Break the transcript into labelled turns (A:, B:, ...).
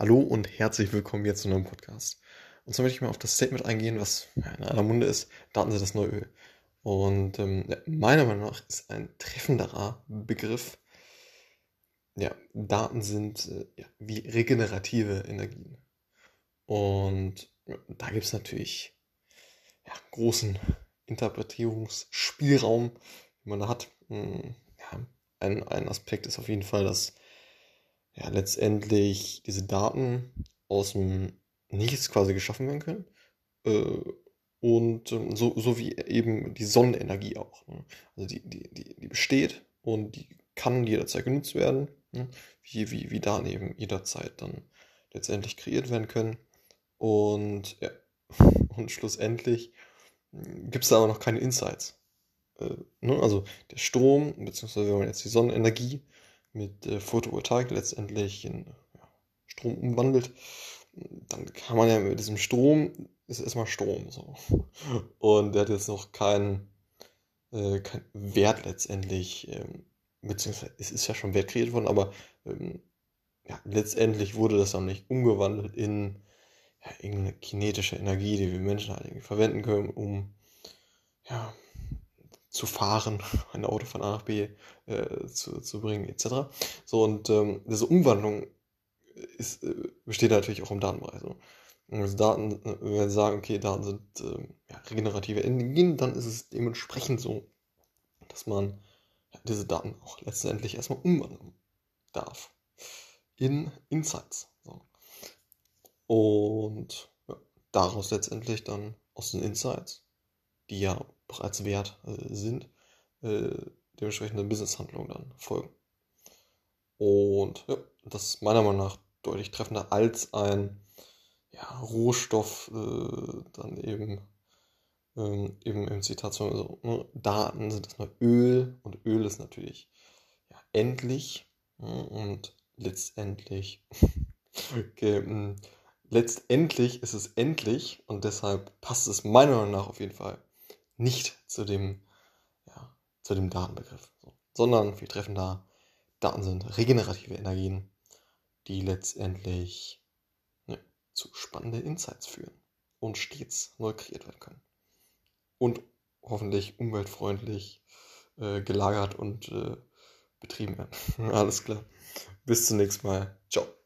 A: Hallo und herzlich willkommen jetzt zu einem Podcast. Und zwar möchte ich mal auf das Statement eingehen, was in aller Munde ist, Daten sind das neue Öl. Und ähm, ja, meiner Meinung nach ist ein treffenderer Begriff, ja, Daten sind äh, ja, wie regenerative Energien. Und ja, da gibt es natürlich großen Interpretierungsspielraum, den man da hat. Hm, ein, ein Aspekt ist auf jeden Fall, dass ja, letztendlich diese Daten aus dem Nichts quasi geschaffen werden können. Äh, und ähm, so, so wie eben die Sonnenenergie auch. Ne? Also die, die, die, die besteht und die kann jederzeit genutzt werden, ne? wie, wie, wie Daten eben jederzeit dann letztendlich kreiert werden können. Und ja, und schlussendlich hm, gibt es da aber noch keine Insights. Äh, ne? Also der Strom, beziehungsweise wenn man jetzt die Sonnenenergie mit äh, Photovoltaik letztendlich in ja, Strom umwandelt, dann kann man ja mit diesem Strom, ist erstmal Strom so. Und der hat jetzt noch keinen äh, kein Wert letztendlich, ähm, beziehungsweise es ist ja schon Wert kreiert worden, aber ähm, ja, letztendlich wurde das dann nicht umgewandelt in ja, irgendeine kinetische Energie, die wir Menschen halt irgendwie verwenden können, um ja, zu fahren, ein Auto von A nach B äh, zu, zu bringen, etc. So, und ähm, diese Umwandlung ist, äh, besteht natürlich auch im Datenbereich. So. Also Daten, äh, wenn wir sagen, okay, Daten sind äh, ja, regenerative Energien, dann ist es dementsprechend so, dass man diese Daten auch letztendlich erstmal umwandeln darf in Insights. So. Und ja, daraus letztendlich dann aus den Insights, die ja bereits wert äh, sind, äh, dementsprechende Businesshandlungen dann folgen. Und ja, das ist meiner Meinung nach deutlich treffender als ein ja, Rohstoff äh, dann eben ähm, eben im Zitat so, also, ne, Daten sind das mal Öl und Öl ist natürlich ja, endlich ne, und letztendlich okay, hm, letztendlich ist es endlich und deshalb passt es meiner Meinung nach auf jeden Fall nicht zu dem, ja, zu dem Datenbegriff, so. sondern viel treffender, Daten sind regenerative Energien, die letztendlich ne, zu spannenden Insights führen und stets neu kreiert werden können. Und hoffentlich umweltfreundlich äh, gelagert und äh, betrieben werden. Alles klar. Bis zum nächsten Mal. Ciao.